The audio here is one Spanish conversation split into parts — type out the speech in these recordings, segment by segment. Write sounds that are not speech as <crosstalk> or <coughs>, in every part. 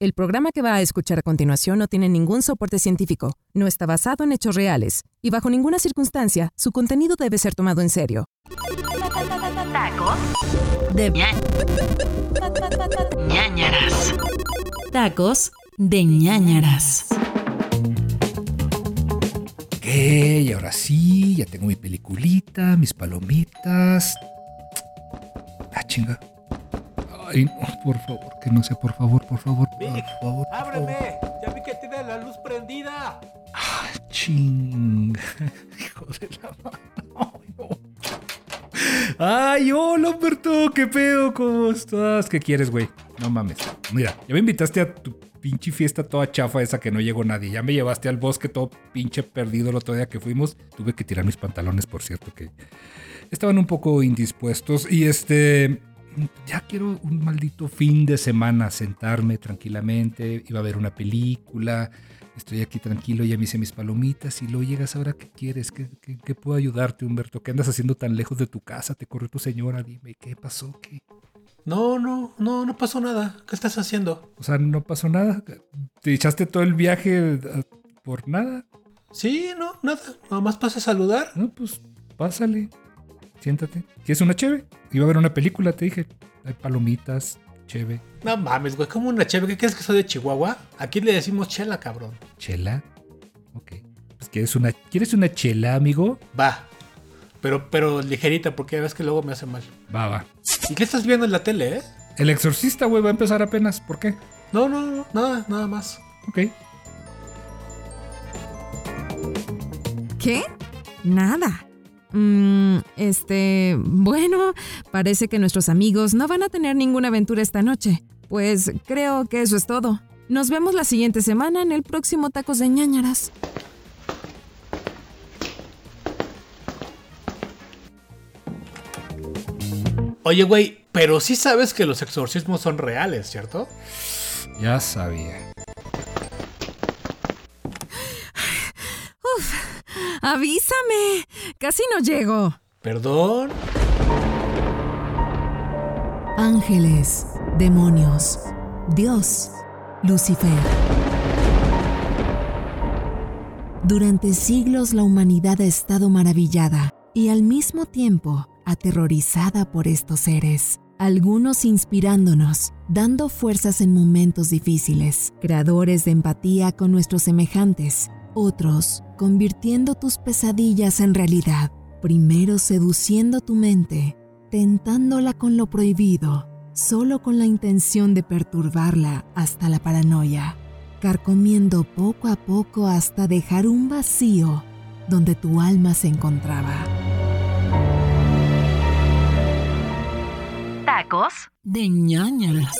El programa que va a escuchar a continuación no tiene ningún soporte científico, no está basado en hechos reales y bajo ninguna circunstancia su contenido debe ser tomado en serio. Tacos de ñañaras. Tacos de ñañaras. Ok, y ahora sí, ya tengo mi peliculita, mis palomitas. Ah, chinga. Ay, no, por favor, que no sea, por favor, por favor, por Vic, favor. por ¡Ábreme! favor. ¡Ya vi que tiene la luz prendida! Ah, chinga. <laughs> Hijo de la mano. Ay, no. Ay, hola, Humberto, qué pedo, ¿cómo estás? ¿Qué quieres, güey? No mames. Mira, ya me invitaste a tu pinche fiesta toda chafa esa que no llegó nadie. Ya me llevaste al bosque todo pinche perdido el otro día que fuimos. Tuve que tirar mis pantalones, por cierto, que estaban un poco indispuestos. Y este, ya quiero un maldito fin de semana, sentarme tranquilamente, iba a ver una película, estoy aquí tranquilo, ya me hice mis palomitas y luego llegas ahora, ¿qué quieres? ¿Qué, qué, qué puedo ayudarte, Humberto? ¿Qué andas haciendo tan lejos de tu casa? ¿Te corrió tu señora? Dime, ¿qué pasó? ¿Qué? No, no, no, no pasó nada. ¿Qué estás haciendo? O sea, no pasó nada. ¿Te echaste todo el viaje eh, por nada? Sí, no, nada. Nada más pasa a saludar. No, pues pásale. Siéntate. ¿Quieres una cheve? Iba a ver una película, te dije. Hay palomitas, cheve. No mames, güey, como una cheve. ¿Qué crees que soy de Chihuahua? Aquí le decimos chela, cabrón. ¿Chela? Ok. Pues ¿quieres una, ¿quieres una chela, amigo? Va. Pero, pero ligerita, porque ya ves que luego me hace mal. Va, va. ¿Y qué estás viendo en la tele, eh? El exorcista, güey, va a empezar apenas. ¿Por qué? No, no, no, nada, nada más. Ok. ¿Qué? Nada. Mm, este, bueno, parece que nuestros amigos no van a tener ninguna aventura esta noche. Pues creo que eso es todo. Nos vemos la siguiente semana en el próximo Tacos de ñañaras. Oye, güey, pero sí sabes que los exorcismos son reales, ¿cierto? Ya sabía. ¡Avísame! Casi no llego. Perdón. Ángeles, demonios, Dios, Lucifer. Durante siglos la humanidad ha estado maravillada y al mismo tiempo aterrorizada por estos seres, algunos inspirándonos, dando fuerzas en momentos difíciles, creadores de empatía con nuestros semejantes, otros convirtiendo tus pesadillas en realidad, primero seduciendo tu mente, tentándola con lo prohibido, solo con la intención de perturbarla hasta la paranoia, carcomiendo poco a poco hasta dejar un vacío donde tu alma se encontraba. Tacos de ñañaras.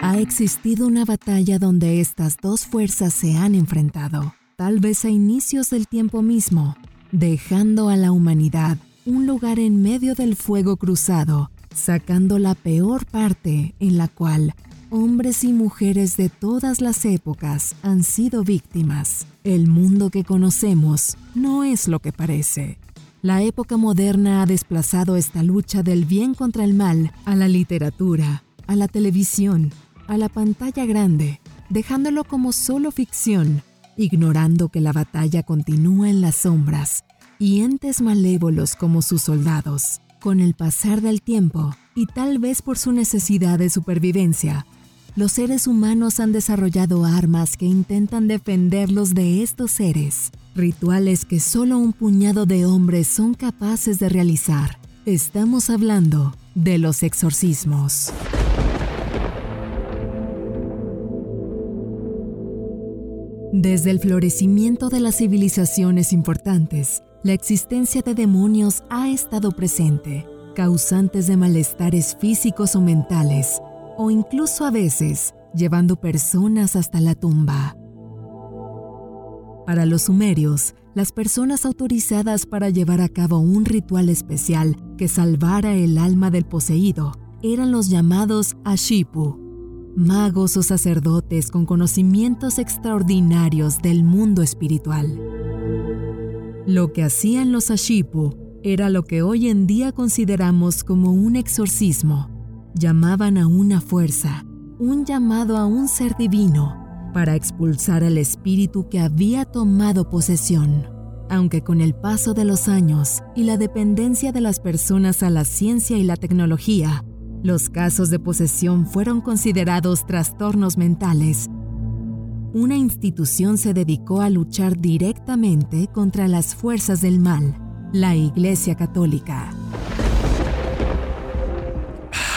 Ha existido una batalla donde estas dos fuerzas se han enfrentado, tal vez a inicios del tiempo mismo, dejando a la humanidad un lugar en medio del fuego cruzado, sacando la peor parte en la cual hombres y mujeres de todas las épocas han sido víctimas. El mundo que conocemos no es lo que parece. La época moderna ha desplazado esta lucha del bien contra el mal a la literatura, a la televisión, a la pantalla grande, dejándolo como solo ficción, ignorando que la batalla continúa en las sombras y entes malévolos como sus soldados. Con el pasar del tiempo, y tal vez por su necesidad de supervivencia, los seres humanos han desarrollado armas que intentan defenderlos de estos seres, rituales que solo un puñado de hombres son capaces de realizar. Estamos hablando de los exorcismos. Desde el florecimiento de las civilizaciones importantes, la existencia de demonios ha estado presente, causantes de malestares físicos o mentales, o incluso a veces llevando personas hasta la tumba. Para los sumerios, las personas autorizadas para llevar a cabo un ritual especial que salvara el alma del poseído eran los llamados Ashipu, magos o sacerdotes con conocimientos extraordinarios del mundo espiritual. Lo que hacían los Ashipu era lo que hoy en día consideramos como un exorcismo, llamaban a una fuerza, un llamado a un ser divino, para expulsar al espíritu que había tomado posesión. Aunque con el paso de los años y la dependencia de las personas a la ciencia y la tecnología, los casos de posesión fueron considerados trastornos mentales. Una institución se dedicó a luchar directamente contra las fuerzas del mal, la Iglesia Católica.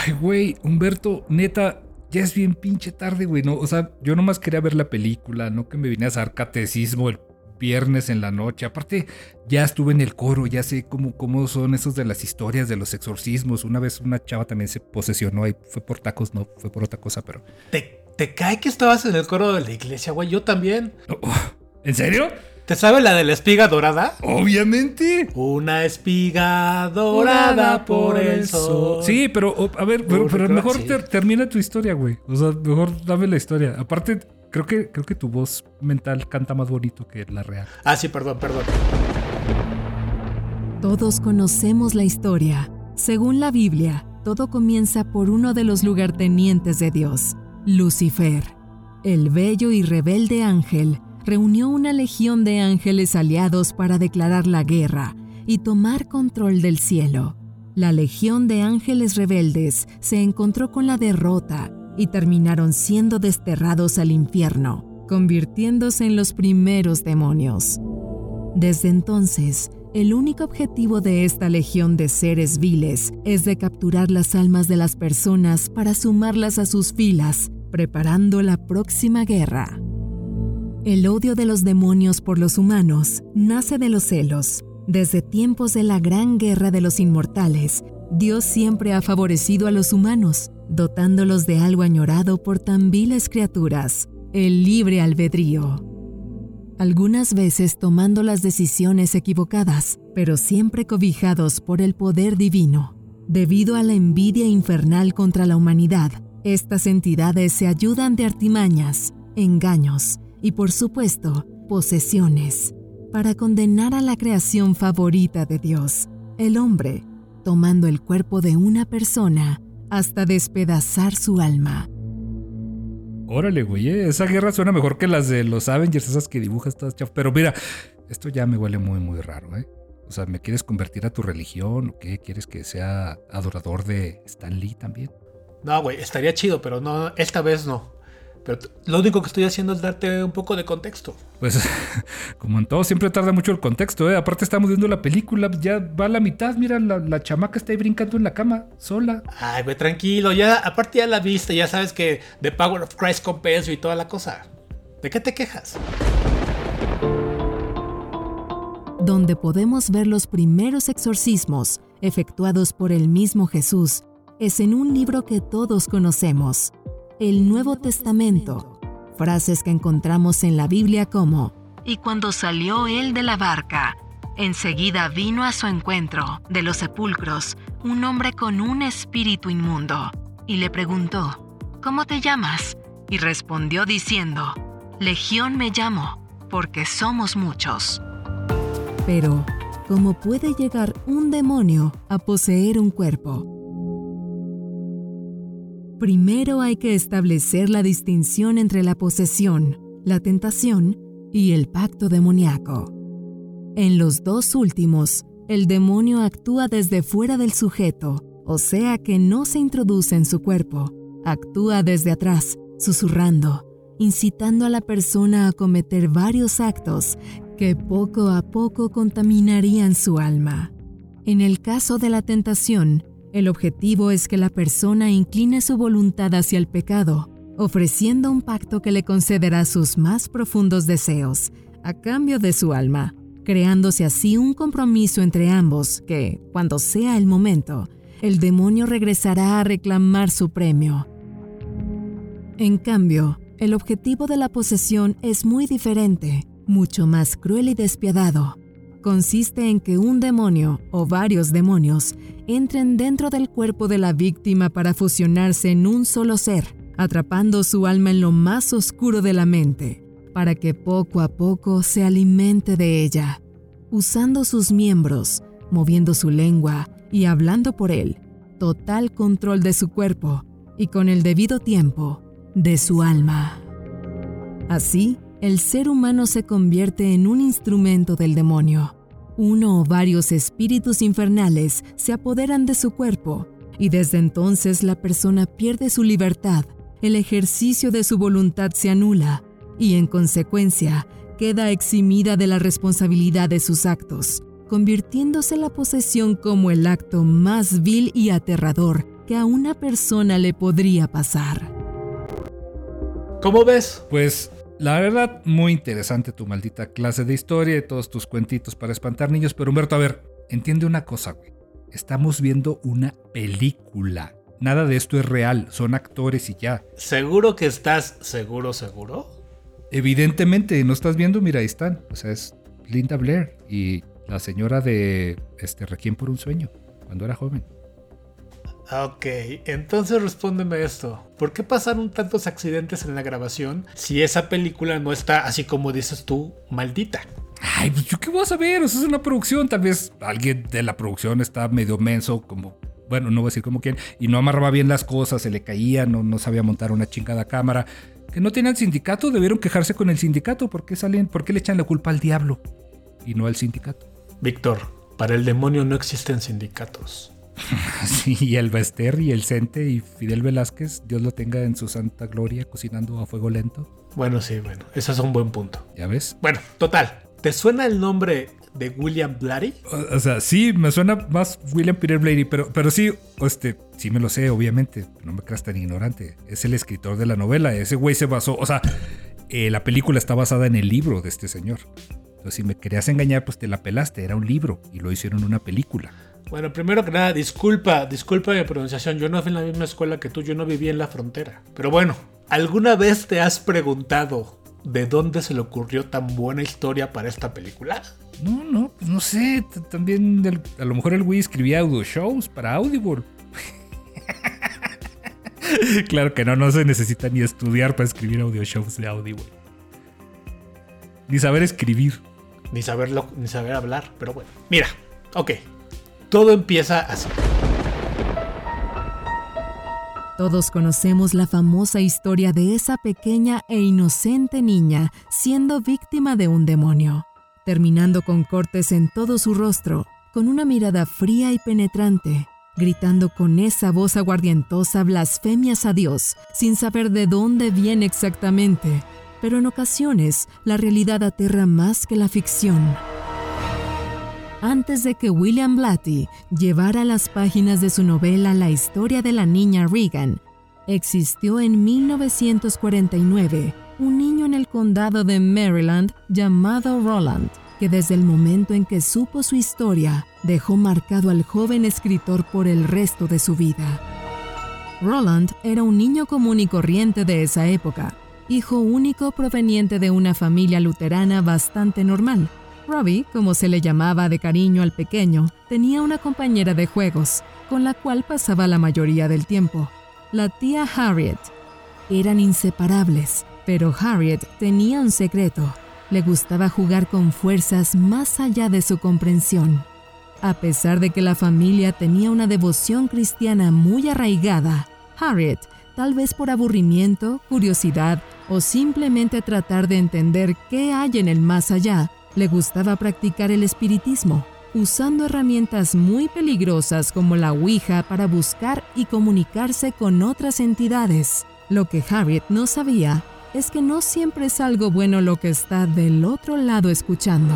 Ay, güey, Humberto, neta, ya es bien pinche tarde, güey. No, o sea, yo nomás quería ver la película, no que me vine a hacer catecismo el viernes en la noche. Aparte, ya estuve en el coro, ya sé cómo, cómo son esos de las historias de los exorcismos. Una vez una chava también se posesionó y fue por tacos, no fue por otra cosa, pero. ¿Te, te cae que estabas en el coro de la iglesia, güey? Yo también. Oh, ¿En serio? ¿Te sabe la de la espiga dorada? Obviamente. Una espiga dorada por el sol. Sí, pero oh, a ver, pero, mejor sí. ter- termina tu historia, güey. O sea, mejor dame la historia. Aparte, creo que, creo que tu voz mental canta más bonito que la real. Ah, sí, perdón, perdón. Todos conocemos la historia. Según la Biblia, todo comienza por uno de los lugartenientes de Dios, Lucifer. El bello y rebelde ángel reunió una legión de ángeles aliados para declarar la guerra y tomar control del cielo. La legión de ángeles rebeldes se encontró con la derrota y terminaron siendo desterrados al infierno, convirtiéndose en los primeros demonios. Desde entonces, el único objetivo de esta legión de seres viles es de capturar las almas de las personas para sumarlas a sus filas, preparando la próxima guerra. El odio de los demonios por los humanos nace de los celos. Desde tiempos de la gran guerra de los inmortales, Dios siempre ha favorecido a los humanos, dotándolos de algo añorado por tan viles criaturas, el libre albedrío algunas veces tomando las decisiones equivocadas, pero siempre cobijados por el poder divino. Debido a la envidia infernal contra la humanidad, estas entidades se ayudan de artimañas, engaños y, por supuesto, posesiones, para condenar a la creación favorita de Dios, el hombre, tomando el cuerpo de una persona hasta despedazar su alma. Órale, güey, eh, esa guerra suena mejor que las de los Avengers, esas que dibujas todas chafas. Pero mira, esto ya me huele muy, muy raro, ¿eh? O sea, ¿me quieres convertir a tu religión o qué? ¿Quieres que sea adorador de Stan Lee también? No, güey, estaría chido, pero no, esta vez no. Pero lo único que estoy haciendo es darte un poco de contexto. Pues, <laughs> como en todo, siempre tarda mucho el contexto, ¿eh? Aparte estamos viendo la película, ya va a la mitad, mira, la, la chamaca está ahí brincando en la cama, sola. Ay, güey, tranquilo, ya, aparte ya la viste, ya sabes que The Power of Christ compensa y toda la cosa. ¿De qué te quejas? donde podemos ver los primeros exorcismos efectuados por el mismo Jesús, es en un libro que todos conocemos, el Nuevo Testamento. Frases que encontramos en la Biblia como, y cuando salió él de la barca, enseguida vino a su encuentro de los sepulcros un hombre con un espíritu inmundo, y le preguntó, ¿Cómo te llamas? Y respondió diciendo, Legión me llamo, porque somos muchos. Pero, ¿cómo puede llegar un demonio a poseer un cuerpo? Primero hay que establecer la distinción entre la posesión, la tentación y el pacto demoníaco. En los dos últimos, el demonio actúa desde fuera del sujeto, o sea que no se introduce en su cuerpo, actúa desde atrás, susurrando, incitando a la persona a cometer varios actos que poco a poco contaminarían su alma. En el caso de la tentación, el objetivo es que la persona incline su voluntad hacia el pecado, ofreciendo un pacto que le concederá sus más profundos deseos, a cambio de su alma, creándose así un compromiso entre ambos que, cuando sea el momento, el demonio regresará a reclamar su premio. En cambio, el objetivo de la posesión es muy diferente, mucho más cruel y despiadado. Consiste en que un demonio o varios demonios entren dentro del cuerpo de la víctima para fusionarse en un solo ser, atrapando su alma en lo más oscuro de la mente, para que poco a poco se alimente de ella, usando sus miembros, moviendo su lengua y hablando por él. total control de su cuerpo y con el debido tiempo de su alma. Así, el ser humano se convierte en un instrumento del demonio. Uno o varios espíritus infernales se apoderan de su cuerpo y desde entonces la persona pierde su libertad, el ejercicio de su voluntad se anula y en consecuencia queda eximida de la responsabilidad de sus actos, convirtiéndose la posesión como el acto más vil y aterrador que a una persona le podría pasar. ¿Cómo ves? Pues la verdad, muy interesante tu maldita clase de historia y todos tus cuentitos para espantar niños. Pero Humberto, a ver, entiende una cosa, güey. Estamos viendo una película. Nada de esto es real, son actores y ya. ¿Seguro que estás seguro, seguro? Evidentemente, no estás viendo, mira, ahí están. O sea, es Linda Blair y la señora de este Requiem por un sueño, cuando era joven. Ok, entonces respóndeme esto. ¿Por qué pasaron tantos accidentes en la grabación si esa película no está, así como dices tú, maldita? Ay, pues yo qué voy a saber, eso es una producción, tal vez alguien de la producción está medio menso, como, bueno, no voy a decir como quién, y no amarraba bien las cosas, se le caía, no, no sabía montar una chingada cámara. Que no tenían sindicato, debieron quejarse con el sindicato, ¿por qué salen, por qué le echan la culpa al diablo y no al sindicato? Víctor, para el demonio no existen sindicatos. <laughs> Sí, y el Bester y el Cente y Fidel Velázquez, Dios lo tenga en su santa gloria, cocinando a fuego lento. Bueno, sí, bueno, ese es un buen punto. ¿Ya ves? Bueno, total. ¿Te suena el nombre de William Blatty? O, o sea, sí, me suena más William Peter Blatty, pero, pero sí, este, sí me lo sé, obviamente. No me creas tan ignorante. Es el escritor de la novela. Ese güey se basó, o sea, eh, la película está basada en el libro de este señor. Entonces, si me querías engañar, pues te la pelaste. Era un libro y lo hicieron una película. Bueno, primero que nada, disculpa, disculpa mi pronunciación. Yo no fui en la misma escuela que tú, yo no viví en la frontera. Pero bueno, ¿alguna vez te has preguntado de dónde se le ocurrió tan buena historia para esta película? No, no, pues no sé. También el- a lo mejor el güey escribía audio shows para Audible. <laughs> claro que no, no se necesita ni estudiar para escribir audio shows de Audible. Ni saber escribir. Ni saberlo, ni saber hablar, pero bueno. Mira, ok. Todo empieza así. Todos conocemos la famosa historia de esa pequeña e inocente niña siendo víctima de un demonio, terminando con cortes en todo su rostro, con una mirada fría y penetrante, gritando con esa voz aguardientosa blasfemias a Dios, sin saber de dónde viene exactamente. Pero en ocasiones la realidad aterra más que la ficción. Antes de que William Blatty llevara a las páginas de su novela La historia de la niña Regan, existió en 1949 un niño en el condado de Maryland llamado Roland, que desde el momento en que supo su historia dejó marcado al joven escritor por el resto de su vida. Roland era un niño común y corriente de esa época, hijo único proveniente de una familia luterana bastante normal. Robbie, como se le llamaba de cariño al pequeño, tenía una compañera de juegos, con la cual pasaba la mayoría del tiempo, la tía Harriet. Eran inseparables, pero Harriet tenía un secreto. Le gustaba jugar con fuerzas más allá de su comprensión. A pesar de que la familia tenía una devoción cristiana muy arraigada, Harriet, tal vez por aburrimiento, curiosidad o simplemente tratar de entender qué hay en el más allá, le gustaba practicar el espiritismo, usando herramientas muy peligrosas como la Ouija para buscar y comunicarse con otras entidades. Lo que Harriet no sabía es que no siempre es algo bueno lo que está del otro lado escuchando.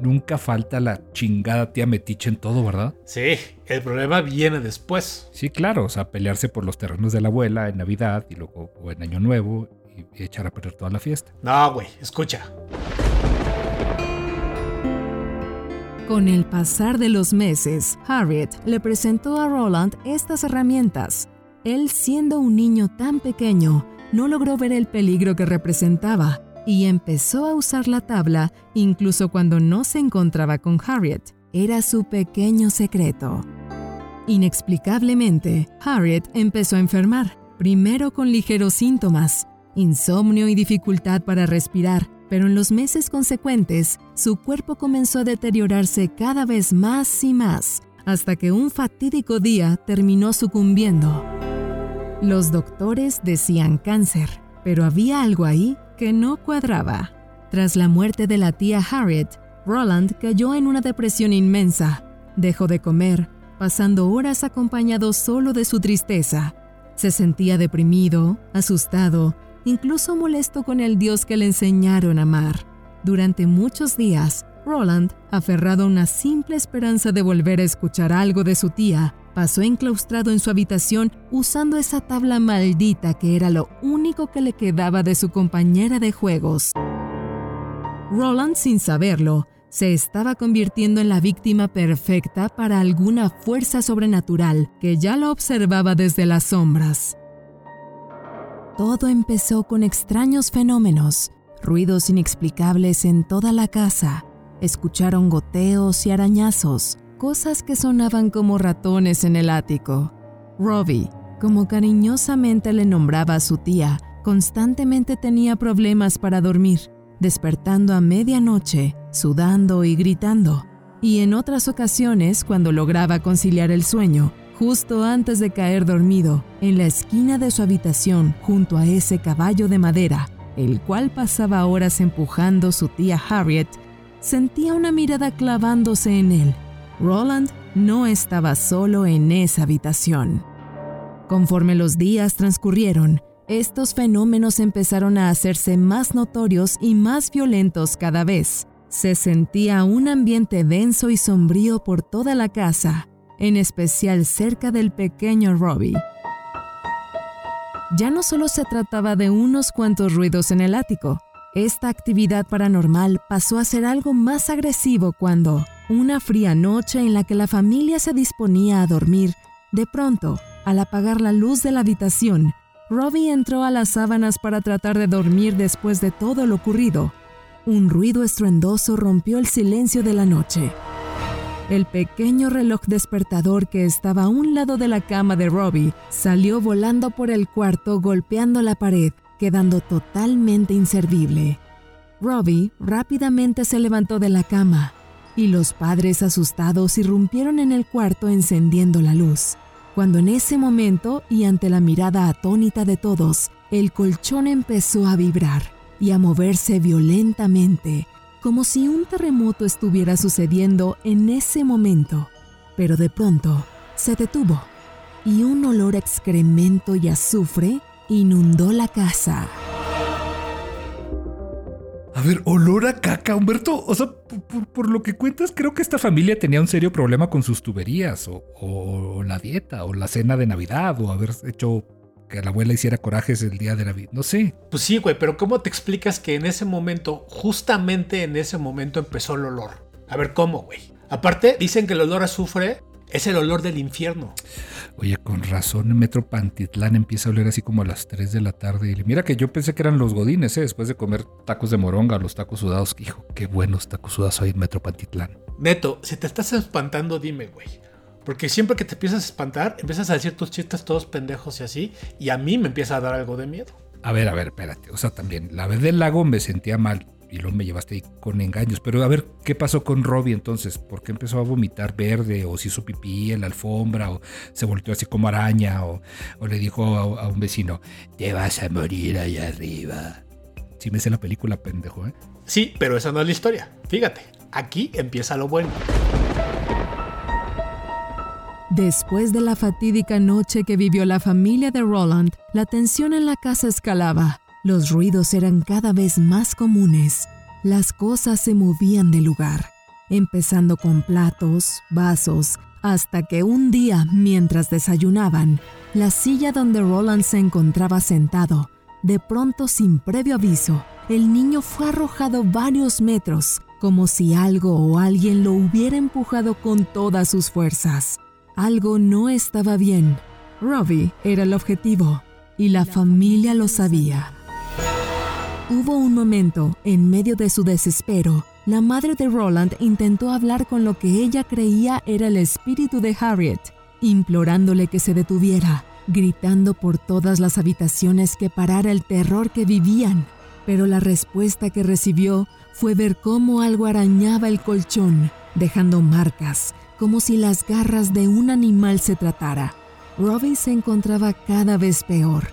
Nunca falta la chingada tía metiche en todo, ¿verdad? Sí, el problema viene después. Sí, claro, o sea, pelearse por los terrenos de la abuela en Navidad y luego o en Año Nuevo y, echar a perder toda la fiesta. No, güey, escucha. Con el pasar de los meses, Harriet le presentó a Roland estas herramientas. Él, siendo un niño tan pequeño, no logró ver el peligro que representaba y empezó a usar la tabla incluso cuando no se encontraba con Harriet. Era su pequeño secreto. Inexplicablemente, Harriet empezó a enfermar, primero con ligeros síntomas, insomnio y dificultad para respirar, pero en los meses consecuentes su cuerpo comenzó a deteriorarse cada vez más y más, hasta que un fatídico día terminó sucumbiendo. Los doctores decían cáncer, pero había algo ahí que no cuadraba. Tras la muerte de la tía Harriet, Roland cayó en una depresión inmensa. Dejó de comer, pasando horas acompañado solo de su tristeza. Se sentía deprimido, asustado, incluso molesto con el Dios que le enseñaron a amar. Durante muchos días, Roland, aferrado a una simple esperanza de volver a escuchar algo de su tía, pasó enclaustrado en su habitación usando esa tabla maldita que era lo único que le quedaba de su compañera de juegos. Roland, sin saberlo, se estaba convirtiendo en la víctima perfecta para alguna fuerza sobrenatural que ya lo observaba desde las sombras. Todo empezó con extraños fenómenos, ruidos inexplicables en toda la casa. Escucharon goteos y arañazos, cosas que sonaban como ratones en el ático. Robbie, como cariñosamente le nombraba a su tía, constantemente tenía problemas para dormir, despertando a medianoche, sudando y gritando. Y en otras ocasiones, cuando lograba conciliar el sueño, justo antes de caer dormido, en la esquina de su habitación, junto a ese caballo de madera, el cual pasaba horas empujando su tía Harriet, sentía una mirada clavándose en él Roland no estaba solo en esa habitación. Conforme los días transcurrieron, estos fenómenos empezaron a hacerse más notorios y más violentos cada vez. Se sentía un ambiente denso y sombrío por toda la casa, en especial cerca del pequeño Robbie. Ya no solo se trataba de unos cuantos ruidos en el ático, esta actividad paranormal pasó a ser algo más agresivo cuando, una fría noche en la que la familia se disponía a dormir, de pronto, al apagar la luz de la habitación, Robbie entró a las sábanas para tratar de dormir después de todo lo ocurrido. Un ruido estruendoso rompió el silencio de la noche. El pequeño reloj despertador que estaba a un lado de la cama de Robbie salió volando por el cuarto golpeando la pared, quedando totalmente inservible. Robbie rápidamente se levantó de la cama y los padres asustados irrumpieron en el cuarto encendiendo la luz. Cuando en ese momento y ante la mirada atónita de todos, el colchón empezó a vibrar y a moverse violentamente, como si un terremoto estuviera sucediendo en ese momento. Pero de pronto se detuvo y un olor a excremento y azufre inundó la casa. A ver, olor a caca, Humberto. O sea, por, lo que cuentas, creo que esta familia tenía un serio problema con sus tuberías, o, la dieta, o la cena de Navidad, o haber hecho que la abuela hiciera corajes el día de Navidad. No sé. Pues sí, güey, pero ¿cómo te explicas que en ese momento, justamente en ese momento empezó el olor? A ver, ¿cómo, güey? Aparte, dicen que el olor a azufre es el olor del infierno. Oye, con razón, Metro Pantitlán empieza a oler así como a las 3 de la tarde. Y mira que yo pensé que eran los godines, ¿eh? después de comer tacos de moronga, los tacos sudados. Hijo, qué buenos tacos sudados hay en Metro Pantitlán. Neto, si te estás espantando, dime, güey. Porque siempre que te empiezas a espantar, empiezas a decir tus chistes todos pendejos y así, y a mí me empieza a dar algo de miedo. A ver, a ver, espérate. O sea, también, la vez del lago me sentía mal y luego me llevaste ahí con engaños. Pero a ver, ¿qué pasó con Robbie entonces? ¿Por qué empezó a vomitar verde? ¿O se hizo pipí en la alfombra? ¿O se volteó así como araña? ¿O, le dijo a, un vecino, te vas a morir allá arriba? Sí me sé la película, pendejo, ¿eh? Sí, pero esa no es la historia. Fíjate, aquí empieza lo bueno. Después de la fatídica noche que vivió la familia de Roland, la tensión en la casa escalaba. Los ruidos eran cada vez más comunes. Las cosas se movían de lugar, empezando con platos, vasos, hasta que un día, mientras desayunaban, la silla donde Roland se encontraba sentado, de pronto sin previo aviso, el niño fue arrojado varios metros, como si algo o alguien lo hubiera empujado con todas sus fuerzas. Algo no estaba bien. Robbie era el objetivo, y la familia lo sabía. Hubo un momento, en medio de su desespero, la madre de Roland intentó hablar con lo que ella creía era el espíritu de Harriet, implorándole que se detuviera, gritando por todas las habitaciones que parara el terror que vivían. pero la respuesta que recibió fue ver cómo algo arañaba el colchón, dejando marcas, como si las garras de un animal se tratara. Robbie se encontraba cada vez peor.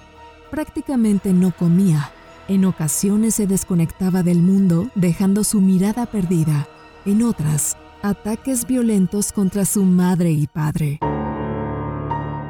Prácticamente no comía. En ocasiones se desconectaba del mundo, dejando su mirada perdida. En otras, ataques violentos contra su madre y padre.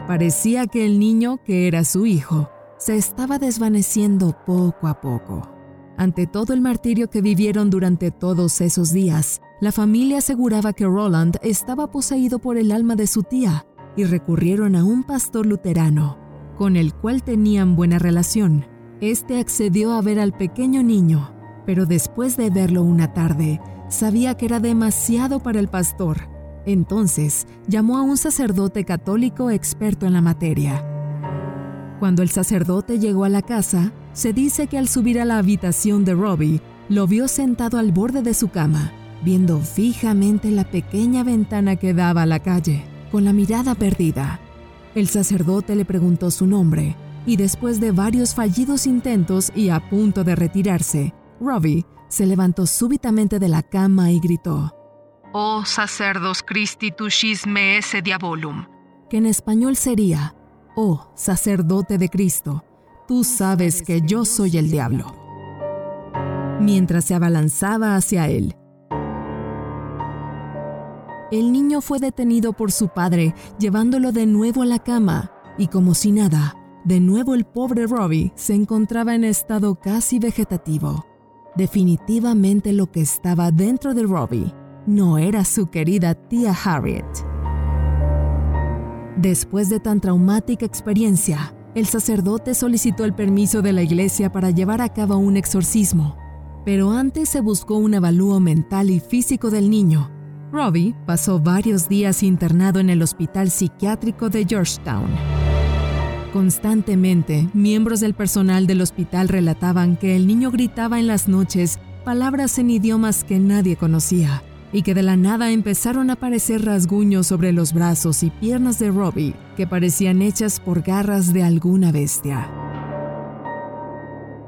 Parecía que el niño, que era su hijo, se estaba desvaneciendo poco a poco. Ante todo el martirio que vivieron durante todos esos días, la familia aseguraba que Roland estaba poseído por el alma de su tía y recurrieron a un pastor luterano, con el cual tenían buena relación. Este accedió a ver al pequeño niño, pero después de verlo una tarde, sabía que era demasiado para el pastor. Entonces llamó a un sacerdote católico experto en la materia. Cuando el sacerdote llegó a la casa, se dice que al subir a la habitación de Robbie, lo vio sentado al borde de su cama, viendo fijamente la pequeña ventana que daba a la calle, con la mirada perdida. El sacerdote le preguntó su nombre, y después de varios fallidos intentos y a punto de retirarse, Robbie se levantó súbitamente de la cama y gritó: Oh sacerdos Christi esse diabolum, que en español sería: Oh sacerdote de Cristo, tú sabes que yo soy el diablo. Mientras se abalanzaba hacia él, el niño fue detenido por su padre, llevándolo de nuevo a la cama, y como si nada, de nuevo el pobre Robbie se encontraba en estado casi vegetativo. Definitivamente lo que estaba dentro de Robbie no era su querida tía Harriet. Después de tan traumática experiencia, el sacerdote solicitó el permiso de la iglesia para llevar a cabo un exorcismo, pero antes se buscó un avalúo mental y físico del niño Robbie pasó varios días internado en el hospital psiquiátrico de Georgetown. Constantemente, miembros del personal del hospital relataban que el niño gritaba en las noches palabras en idiomas que nadie conocía y que de la nada empezaron a aparecer rasguños sobre los brazos y piernas de Robbie que parecían hechas por garras de alguna bestia.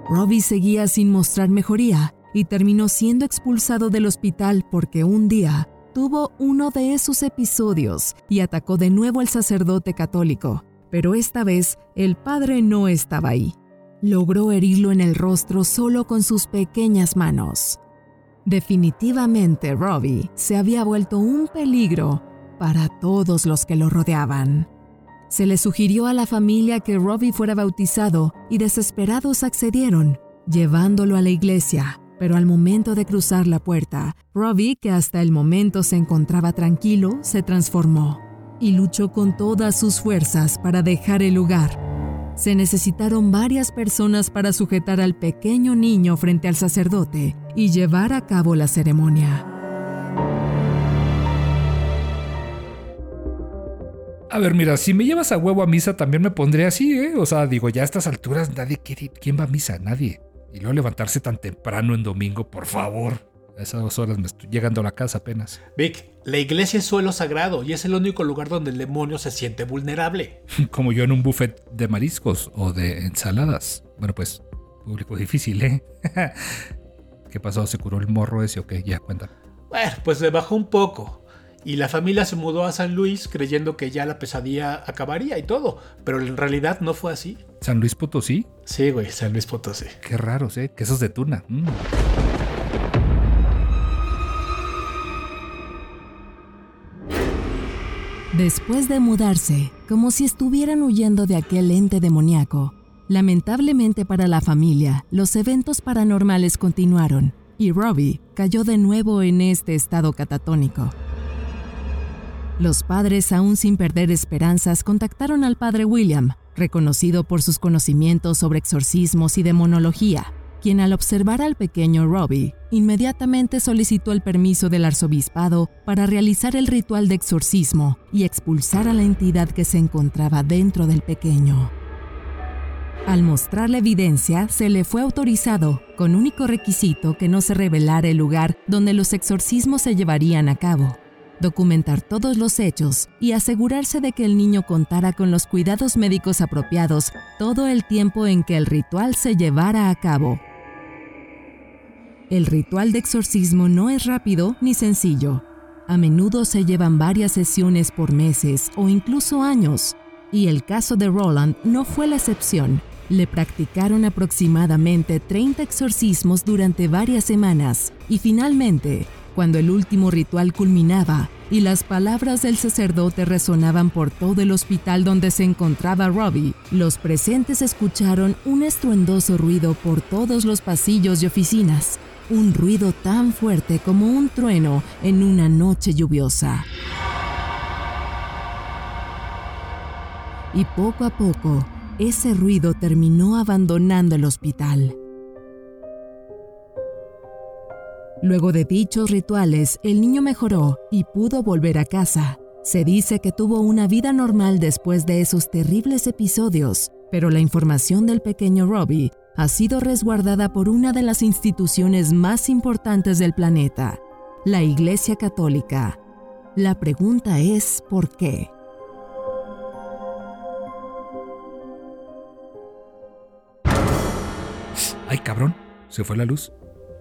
Robbie seguía sin mostrar mejoría y terminó siendo expulsado del hospital porque un día tuvo uno de esos episodios y atacó de nuevo al sacerdote católico, pero esta vez el padre no estaba ahí. Logró herirlo en el rostro solo con sus pequeñas manos. Definitivamente Robbie se había vuelto un peligro para todos los que lo rodeaban. Se le sugirió a la familia que Robbie fuera bautizado y desesperados accedieron, llevándolo a la iglesia, pero al momento de cruzar la puerta, Robbie, que hasta el momento se encontraba tranquilo, se transformó y luchó con todas sus fuerzas para dejar el lugar. Se necesitaron varias personas para sujetar al pequeño niño frente al sacerdote y llevar a cabo la ceremonia. A ver, mira, si me llevas a huevo a misa también me pondré así, ¿eh? O sea, digo, ya a estas alturas nadie quiere... ¿Quién va a misa? Nadie. Y luego levantarse tan temprano en domingo, por favor. A esas dos horas me estoy llegando a la casa apenas. Vic, la iglesia es suelo sagrado y es el único lugar donde el demonio se siente vulnerable. <laughs> Como yo en un buffet de mariscos o de ensaladas. Bueno, pues, público difícil, ¿eh? <laughs> ¿Qué pasó? ¿Se curó el morro ese o qué? Ya, cuenta. Bueno, pues le bajó un poco. Y la familia se mudó a San Luis creyendo que ya la pesadilla acabaría y todo. Pero en realidad no fue así. ¿San Luis Potosí? Sí, güey, San Luis Potosí. Qué raros, ¿eh? Quesos de tuna. Mm. Después de mudarse, como si estuvieran huyendo de aquel ente demoníaco, lamentablemente para la familia, los eventos paranormales continuaron y Robbie cayó de nuevo en este estado catatónico. Los padres, aún sin perder esperanzas, contactaron al padre William, reconocido por sus conocimientos sobre exorcismos y demonología, al observar al pequeño Robbie, inmediatamente solicitó el permiso del arzobispado para realizar el ritual de exorcismo y expulsar a la entidad que se encontraba dentro del pequeño. Al mostrar la evidencia, se le fue autorizado, con único requisito que no se revelara el lugar donde los exorcismos se llevarían a cabo documentar todos los hechos y asegurarse de que el niño contara con los cuidados médicos apropiados todo el tiempo en que el ritual se llevara a cabo. El ritual de exorcismo no es rápido ni sencillo. A menudo se llevan varias sesiones por meses o incluso años, y el caso de Roland no fue la excepción. Le practicaron aproximadamente 30 exorcismos durante varias semanas y finalmente, cuando el último ritual culminaba y las palabras del sacerdote resonaban por todo el hospital donde se encontraba Robbie, los presentes escucharon un estruendoso ruido por todos los pasillos y oficinas, un ruido tan fuerte como un trueno en una noche lluviosa. Y poco a poco, ese ruido terminó abandonando el hospital. Luego de dichos rituales, el niño mejoró y pudo volver a casa. Se dice que tuvo una vida normal después de esos terribles episodios, pero la información del pequeño Robbie ha sido resguardada por una de las instituciones más importantes del planeta, la Iglesia Católica. La pregunta es ¿por qué? Ay, cabrón, se fue la luz.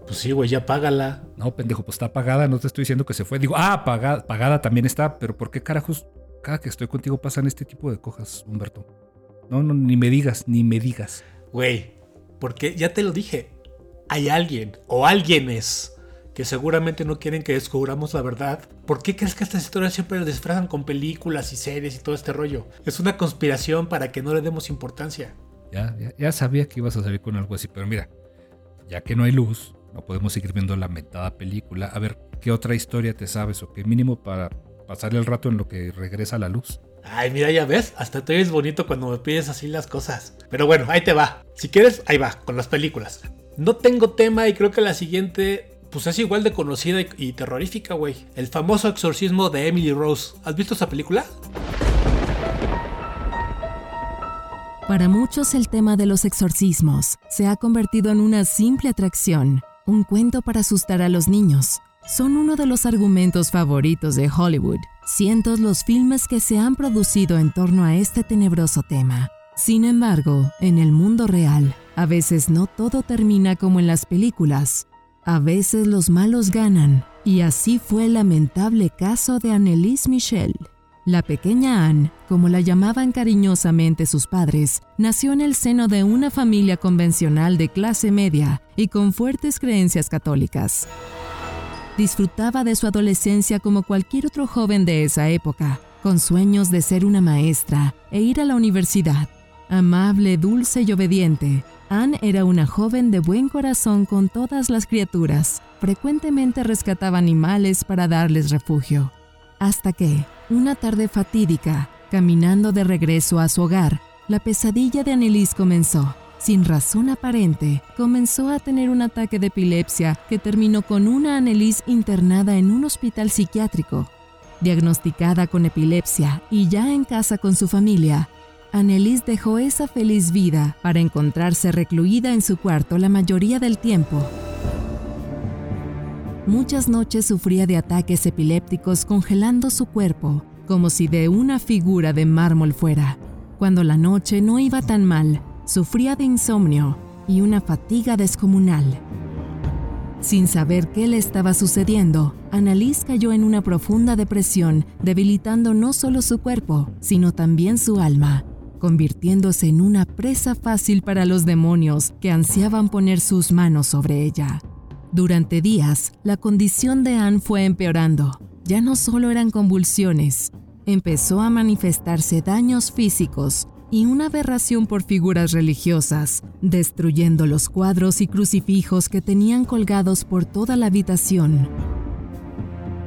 Pues sí, güey, ya págala. No, pendejo, pues está apagada, no te estoy diciendo que se fue. Digo, ah, apagada, apagada también está, pero ¿por qué carajos cada que estoy contigo pasan este tipo de cosas, Humberto? No, no, ni me digas, ni me digas. Güey, porque ya te lo dije, hay alguien o alguienes que seguramente no quieren que descubramos la verdad. ¿Por qué crees que estas historias siempre las disfrazan con películas y series y todo este rollo? Es una conspiración para que no le demos importancia. Ya, ya, ya sabía que ibas a salir con algo así, pero mira, ya que no hay luz, no podemos seguir viendo la metada película. A ver, ¿qué otra historia te sabes o qué mínimo para pasar el rato en lo que regresa la luz? Ay, mira, ya ves, hasta te ves bonito cuando me pides así las cosas. Pero bueno, ahí te va. Si quieres, ahí va, con las películas. No tengo tema y creo que la siguiente pues es igual de conocida y, y terrorífica, güey. El famoso exorcismo de Emily Rose. ¿Has visto esa película? Para muchos el tema de los exorcismos se ha convertido en una simple atracción, un cuento para asustar a los niños. Son uno de los argumentos favoritos de Hollywood. Cientos los filmes que se han producido en torno a este tenebroso tema. Sin embargo, en el mundo real, a veces no todo termina como en las películas. A veces los malos ganan, y así fue el lamentable caso de Annelise Michel. La pequeña Anne, como la llamaban cariñosamente sus padres, nació en el seno de una familia convencional de clase media y con fuertes creencias católicas. Disfrutaba de su adolescencia como cualquier otro joven de esa época, con sueños de ser una maestra e ir a la universidad. Amable, dulce y obediente, Anne era una joven de buen corazón con todas las criaturas. Frecuentemente rescataba animales para darles refugio. Hasta que, una tarde fatídica, caminando de regreso a su hogar, la pesadilla de Annelise comenzó. Sin razón aparente, comenzó a tener un ataque de epilepsia que terminó con una Annelise internada en un hospital psiquiátrico. Diagnosticada con epilepsia y ya en casa con su familia, Annelise dejó esa feliz vida para encontrarse recluida en su cuarto la mayoría del tiempo. Muchas noches sufría de ataques epilépticos congelando su cuerpo, como si de una figura de mármol fuera. Cuando la noche no iba tan mal, sufría de insomnio y una fatiga descomunal. Sin saber qué le estaba sucediendo, Annalise cayó en una profunda depresión, debilitando no solo su cuerpo, sino también su alma, convirtiéndose en una presa fácil para los demonios que ansiaban poner sus manos sobre ella. Durante días, la condición de Anne fue empeorando. Ya no solo eran convulsiones, empezó a manifestarse daños físicos y una aberración por figuras religiosas, destruyendo los cuadros y crucifijos que tenían colgados por toda la habitación.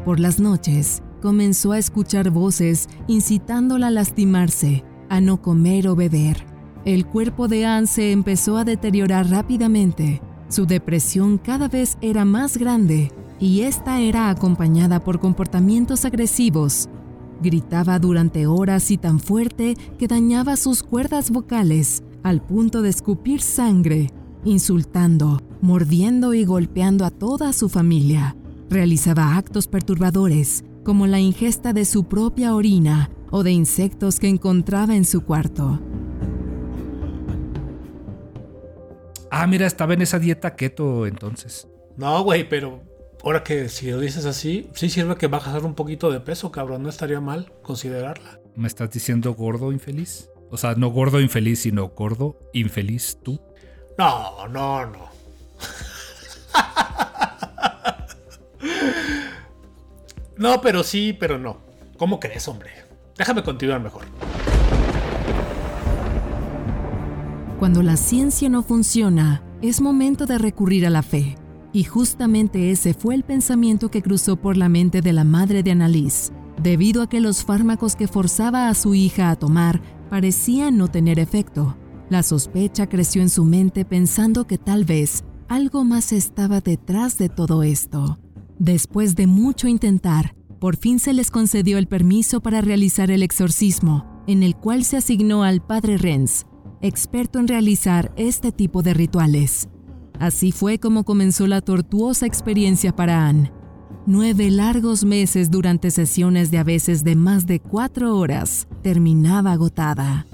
Por las noches, comenzó a escuchar voces incitándola a lastimarse, a no comer o beber. El cuerpo de Anne se empezó a deteriorar rápidamente. Su depresión cada vez era más grande y esta era acompañada por comportamientos agresivos. Gritaba durante horas y tan fuerte que dañaba sus cuerdas vocales al punto de escupir sangre, insultando, mordiendo y golpeando a toda su familia. Realizaba actos perturbadores, como la ingesta de su propia orina o de insectos que encontraba en su cuarto. Ah, mira, estaba en esa dieta keto entonces. No, güey, pero ahora que si lo dices así, sí sirve que bajas un poquito de peso, cabrón. No estaría mal considerarla. ¿Me estás diciendo gordo infeliz? O sea, no gordo infeliz, sino gordo infeliz tú. No, no, no. <laughs> no, pero sí, pero no. ¿Cómo crees, hombre? Déjame continuar mejor. Cuando la ciencia no funciona, es momento de recurrir a la fe. Y justamente ese fue el pensamiento que cruzó por la mente de la madre de Annalise, debido a que los fármacos que forzaba a su hija a tomar parecían no tener efecto. La sospecha creció en su mente pensando que tal vez algo más estaba detrás de todo esto. Después de mucho intentar, por fin se les concedió el permiso para realizar el exorcismo, en el cual se asignó al padre Renz, experto en realizar este tipo de rituales. Así fue como comenzó la tortuosa experiencia para Anne. Nueve largos meses durante sesiones de a veces de más de cuatro horas, terminaba agotada.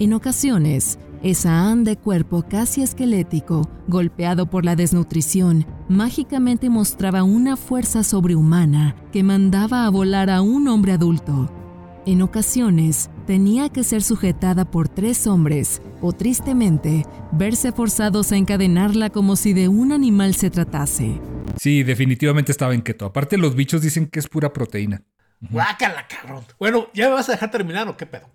En ocasiones, esa Anne de cuerpo casi esquelético, golpeado por la desnutrición, mágicamente mostraba una fuerza sobrehumana que mandaba a volar a un hombre adulto. En ocasiones, tenía que ser sujetada por tres hombres o tristemente verse forzados a encadenarla como si de un animal se tratase. Sí, definitivamente estaba en keto. Aparte los bichos dicen que es pura proteína. Guácala, cabrón. Bueno, ¿ya me vas a dejar terminar o qué pedo?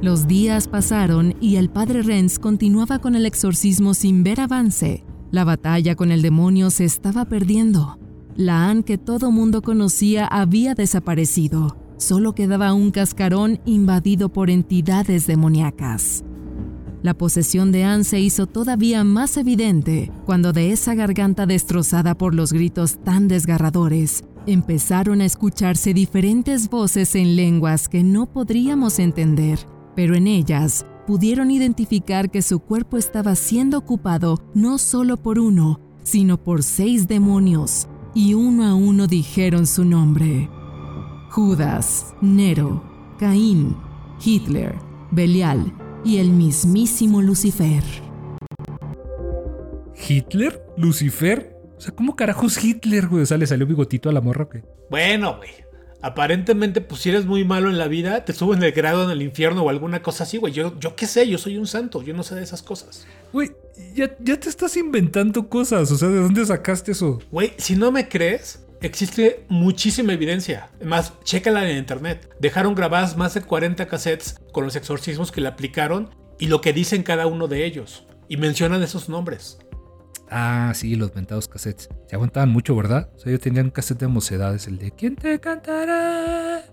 Los días pasaron y el padre Renz continuaba con el exorcismo sin ver avance. La batalla con el demonio se estaba perdiendo. La Anne que todo mundo conocía había desaparecido. Solo quedaba un cascarón invadido por entidades demoníacas. La posesión de Anne se hizo todavía más evidente cuando de esa garganta destrozada por los gritos tan desgarradores empezaron a escucharse diferentes voces en lenguas que no podríamos entender pero en ellas pudieron identificar que su cuerpo estaba siendo ocupado no solo por uno, sino por seis demonios, y uno a uno dijeron su nombre. Judas, Nero, Caín, Hitler, Belial y el mismísimo Lucifer. ¿Hitler? ¿Lucifer? O sea, ¿cómo carajos Hitler, güey? O sea, le salió bigotito a la morra, ¿qué? Bueno, güey aparentemente, pues si eres muy malo en la vida, te suben el grado en el infierno o alguna cosa así, güey. Yo, yo qué sé, yo soy un santo, yo no sé de esas cosas. Güey, ya, ya te estás inventando cosas, o sea, ¿de dónde sacaste eso? Güey, si no me crees, existe muchísima evidencia. Además, chécala en internet. Dejaron grabadas más de 40 cassettes con los exorcismos que le aplicaron y lo que dicen cada uno de ellos. Y mencionan esos nombres. Ah, sí, los mentados cassettes. Se aguantaban mucho, ¿verdad? O sea, yo tenía un cassette de mocedades, el de ¿Quién te cantará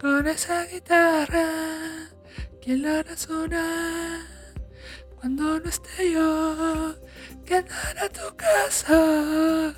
con esa guitarra? ¿Quién la hará cuando no esté yo? ¿Quién hará tu casa?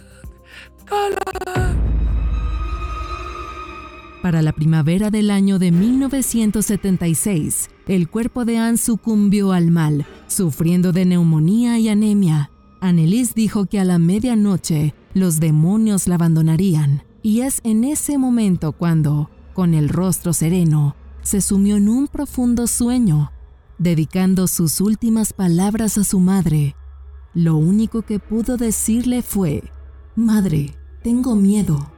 Para la primavera del año de 1976, el cuerpo de Anne sucumbió al mal, sufriendo de neumonía y anemia. Annelies dijo que a la medianoche los demonios la abandonarían, y es en ese momento cuando, con el rostro sereno, se sumió en un profundo sueño, dedicando sus últimas palabras a su madre. Lo único que pudo decirle fue, Madre, tengo miedo.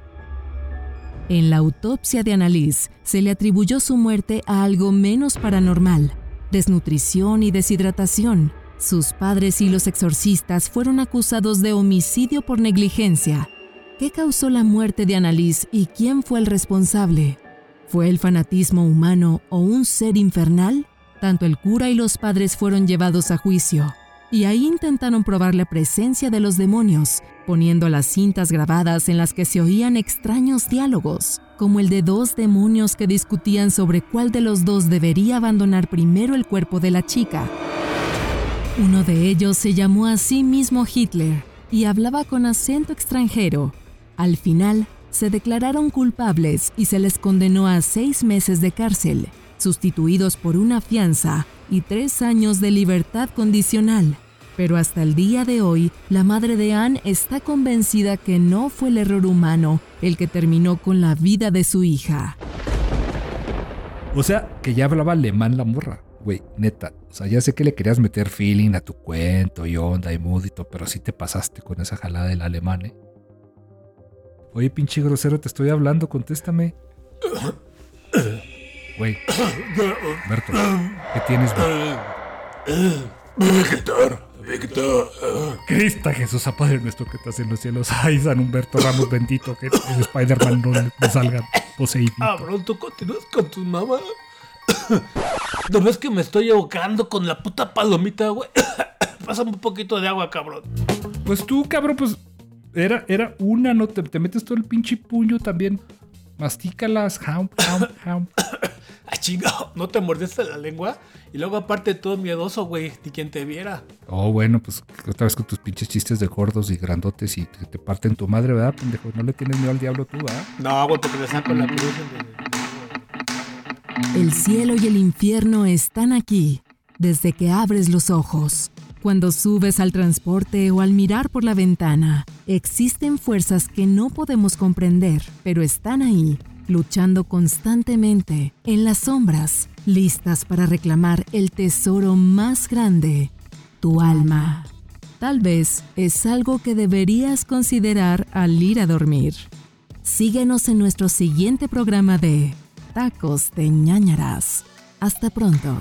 En la autopsia de Annalise se le atribuyó su muerte a algo menos paranormal, desnutrición y deshidratación, sus padres y los exorcistas fueron acusados de homicidio por negligencia. ¿Qué causó la muerte de Annalise y quién fue el responsable? ¿Fue el fanatismo humano o un ser infernal? Tanto el cura y los padres fueron llevados a juicio, y ahí intentaron probar la presencia de los demonios, poniendo las cintas grabadas en las que se oían extraños diálogos, como el de dos demonios que discutían sobre cuál de los dos debería abandonar primero el cuerpo de la chica. Uno de ellos se llamó a sí mismo Hitler y hablaba con acento extranjero. Al final, se declararon culpables y se les condenó a seis meses de cárcel, sustituidos por una fianza y tres años de libertad condicional. Pero hasta el día de hoy, la madre de Anne está convencida que no fue el error humano el que terminó con la vida de su hija. O sea, que ya hablaba alemán la morra. Güey, neta, o sea, ya sé que le querías meter feeling a tu cuento y onda y mood y todo, pero sí te pasaste con esa jalada del alemán, ¿eh? Oye, pinche grosero, te estoy hablando, contéstame. Güey. Berto, ¿qué tienes, güey? Víctor, Víctor. Cristo Jesús, Padre nuestro que estás en los cielos. Ay, San Humberto Ramos bendito, que el Spider-Man no, salga poseído. Cabrón, tú continúas con tu mamá. ¿No ves que me estoy ahogando con la puta palomita, güey? <coughs> Pásame un poquito de agua, cabrón. Pues tú, cabrón, pues era, era una, ¿no? Te, te metes todo el pinche puño también. Mastícalas, ham, ham, ham. <coughs> Ay, chingado, ¿no te mordiste la lengua? Y luego aparte todo miedoso, güey, ni quien te viera. Oh, bueno, pues otra vez con tus pinches chistes de gordos y grandotes y te, te parten tu madre, ¿verdad, pendejo? No le tienes miedo al diablo tú, ¿verdad? No, güey, porque le saco la cruz. El cielo y el infierno están aquí desde que abres los ojos. Cuando subes al transporte o al mirar por la ventana, existen fuerzas que no podemos comprender, pero están ahí, luchando constantemente, en las sombras, listas para reclamar el tesoro más grande, tu alma. Tal vez es algo que deberías considerar al ir a dormir. Síguenos en nuestro siguiente programa de Tacos de ñañaras. Hasta pronto.